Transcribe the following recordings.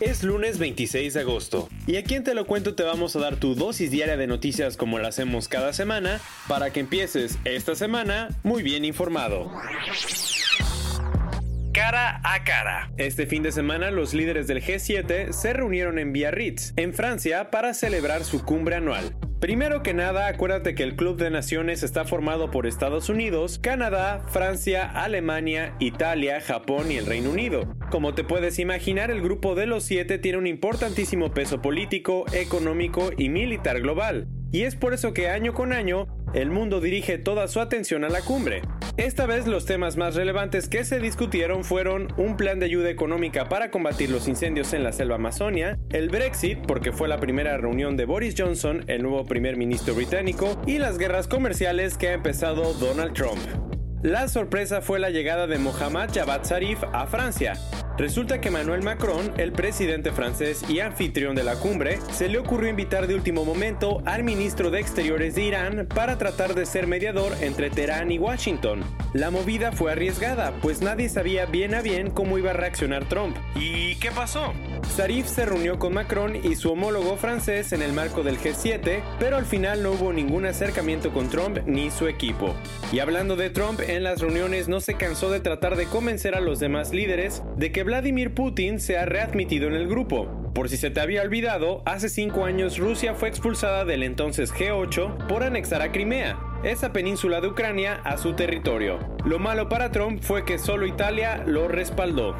Es lunes 26 de agosto y aquí en Te lo cuento te vamos a dar tu dosis diaria de noticias como lo hacemos cada semana para que empieces esta semana muy bien informado. Cara a cara. Este fin de semana los líderes del G7 se reunieron en Biarritz, en Francia, para celebrar su cumbre anual. Primero que nada, acuérdate que el Club de Naciones está formado por Estados Unidos, Canadá, Francia, Alemania, Italia, Japón y el Reino Unido. Como te puedes imaginar, el grupo de los siete tiene un importantísimo peso político, económico y militar global. Y es por eso que año con año el mundo dirige toda su atención a la cumbre. Esta vez los temas más relevantes que se discutieron fueron un plan de ayuda económica para combatir los incendios en la selva Amazonia, el Brexit, porque fue la primera reunión de Boris Johnson, el nuevo primer ministro británico, y las guerras comerciales que ha empezado Donald Trump. La sorpresa fue la llegada de Mohamed Javad Zarif a Francia, Resulta que Emmanuel Macron, el presidente francés y anfitrión de la cumbre, se le ocurrió invitar de último momento al ministro de Exteriores de Irán para tratar de ser mediador entre Teherán y Washington. La movida fue arriesgada, pues nadie sabía bien a bien cómo iba a reaccionar Trump. ¿Y qué pasó? Zarif se reunió con Macron y su homólogo francés en el marco del G7, pero al final no hubo ningún acercamiento con Trump ni su equipo. Y hablando de Trump, en las reuniones no se cansó de tratar de convencer a los demás líderes de que Vladimir Putin se ha readmitido en el grupo. Por si se te había olvidado, hace cinco años Rusia fue expulsada del entonces G8 por anexar a Crimea, esa península de Ucrania, a su territorio. Lo malo para Trump fue que solo Italia lo respaldó.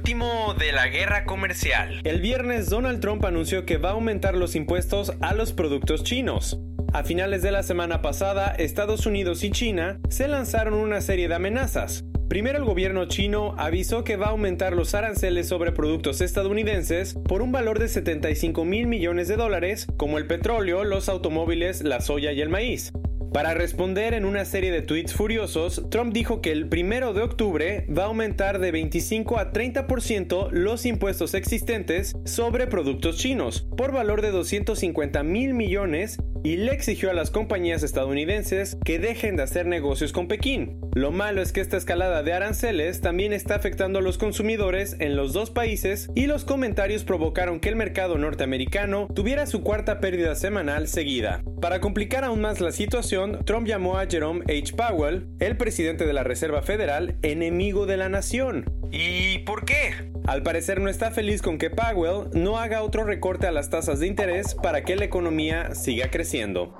Último de la guerra comercial. El viernes Donald Trump anunció que va a aumentar los impuestos a los productos chinos. A finales de la semana pasada, Estados Unidos y China se lanzaron una serie de amenazas. Primero el gobierno chino avisó que va a aumentar los aranceles sobre productos estadounidenses por un valor de 75 mil millones de dólares, como el petróleo, los automóviles, la soya y el maíz. Para responder en una serie de tweets furiosos, Trump dijo que el primero de octubre va a aumentar de 25 a 30% los impuestos existentes sobre productos chinos, por valor de 250 mil millones y le exigió a las compañías estadounidenses que dejen de hacer negocios con Pekín. Lo malo es que esta escalada de aranceles también está afectando a los consumidores en los dos países y los comentarios provocaron que el mercado norteamericano tuviera su cuarta pérdida semanal seguida. Para complicar aún más la situación, Trump llamó a Jerome H. Powell, el presidente de la Reserva Federal, enemigo de la nación. ¿Y por qué? Al parecer no está feliz con que Powell no haga otro recorte a las tasas de interés para que la economía siga creciendo.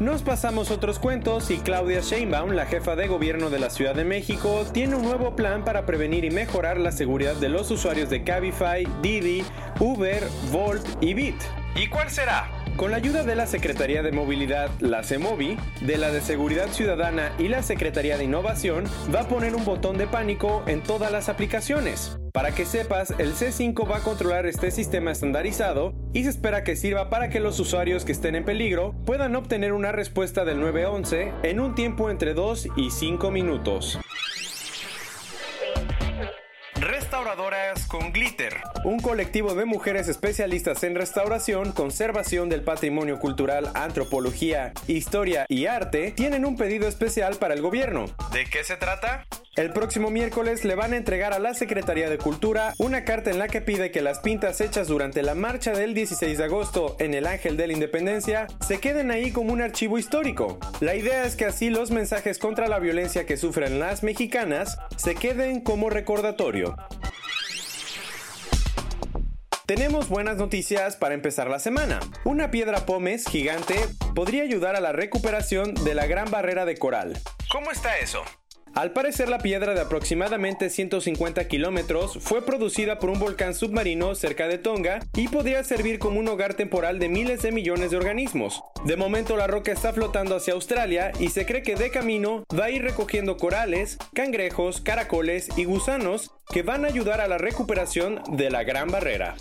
Nos pasamos otros cuentos y Claudia Sheinbaum, la jefa de gobierno de la Ciudad de México, tiene un nuevo plan para prevenir y mejorar la seguridad de los usuarios de Cabify, Didi, Uber, Volt y Bit. ¿Y cuál será? Con la ayuda de la Secretaría de Movilidad, la CEMOVI, de la de Seguridad Ciudadana y la Secretaría de Innovación, va a poner un botón de pánico en todas las aplicaciones. Para que sepas, el C5 va a controlar este sistema estandarizado y se espera que sirva para que los usuarios que estén en peligro puedan obtener una respuesta del 911 en un tiempo entre 2 y 5 minutos. Con Glitter, un colectivo de mujeres especialistas en restauración, conservación del patrimonio cultural, antropología, historia y arte, tienen un pedido especial para el gobierno. ¿De qué se trata? El próximo miércoles le van a entregar a la Secretaría de Cultura una carta en la que pide que las pintas hechas durante la marcha del 16 de agosto en el Ángel de la Independencia se queden ahí como un archivo histórico. La idea es que así los mensajes contra la violencia que sufren las mexicanas se queden como recordatorio. Tenemos buenas noticias para empezar la semana. Una piedra pómez gigante podría ayudar a la recuperación de la gran barrera de coral. ¿Cómo está eso? Al parecer la piedra de aproximadamente 150 kilómetros fue producida por un volcán submarino cerca de Tonga y podría servir como un hogar temporal de miles de millones de organismos. De momento la roca está flotando hacia Australia y se cree que de camino va a ir recogiendo corales, cangrejos, caracoles y gusanos que van a ayudar a la recuperación de la Gran Barrera.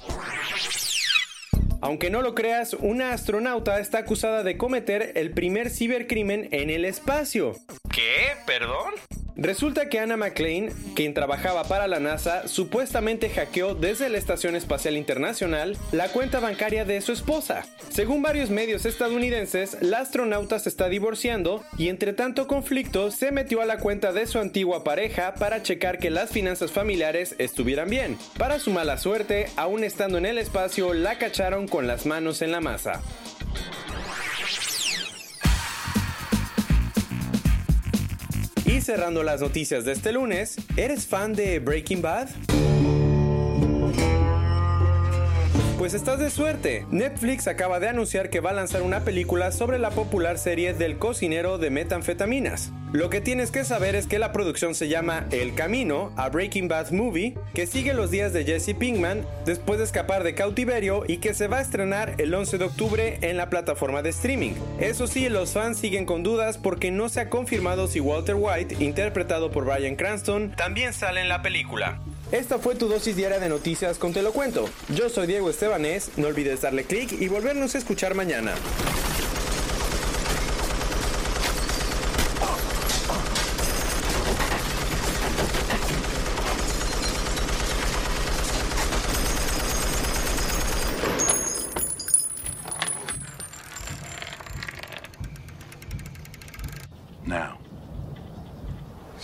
Aunque no lo creas, una astronauta está acusada de cometer el primer cibercrimen en el espacio. ¿Qué? ¿Perdón? Resulta que Anna McLean, quien trabajaba para la NASA, supuestamente hackeó desde la Estación Espacial Internacional la cuenta bancaria de su esposa. Según varios medios estadounidenses, la astronauta se está divorciando y entre tanto conflicto se metió a la cuenta de su antigua pareja para checar que las finanzas familiares estuvieran bien. Para su mala suerte, aún estando en el espacio, la cacharon con las manos en la masa. Y cerrando las noticias de este lunes, ¿eres fan de Breaking Bad? Pues estás de suerte. Netflix acaba de anunciar que va a lanzar una película sobre la popular serie del cocinero de metanfetaminas. Lo que tienes que saber es que la producción se llama El Camino, a Breaking Bad Movie, que sigue los días de Jesse Pinkman después de escapar de cautiverio y que se va a estrenar el 11 de octubre en la plataforma de streaming. Eso sí, los fans siguen con dudas porque no se ha confirmado si Walter White, interpretado por Brian Cranston, también sale en la película. Esta fue tu dosis diaria de noticias con Te lo cuento. Yo soy Diego Estebanés, no olvides darle clic y volvernos a escuchar mañana.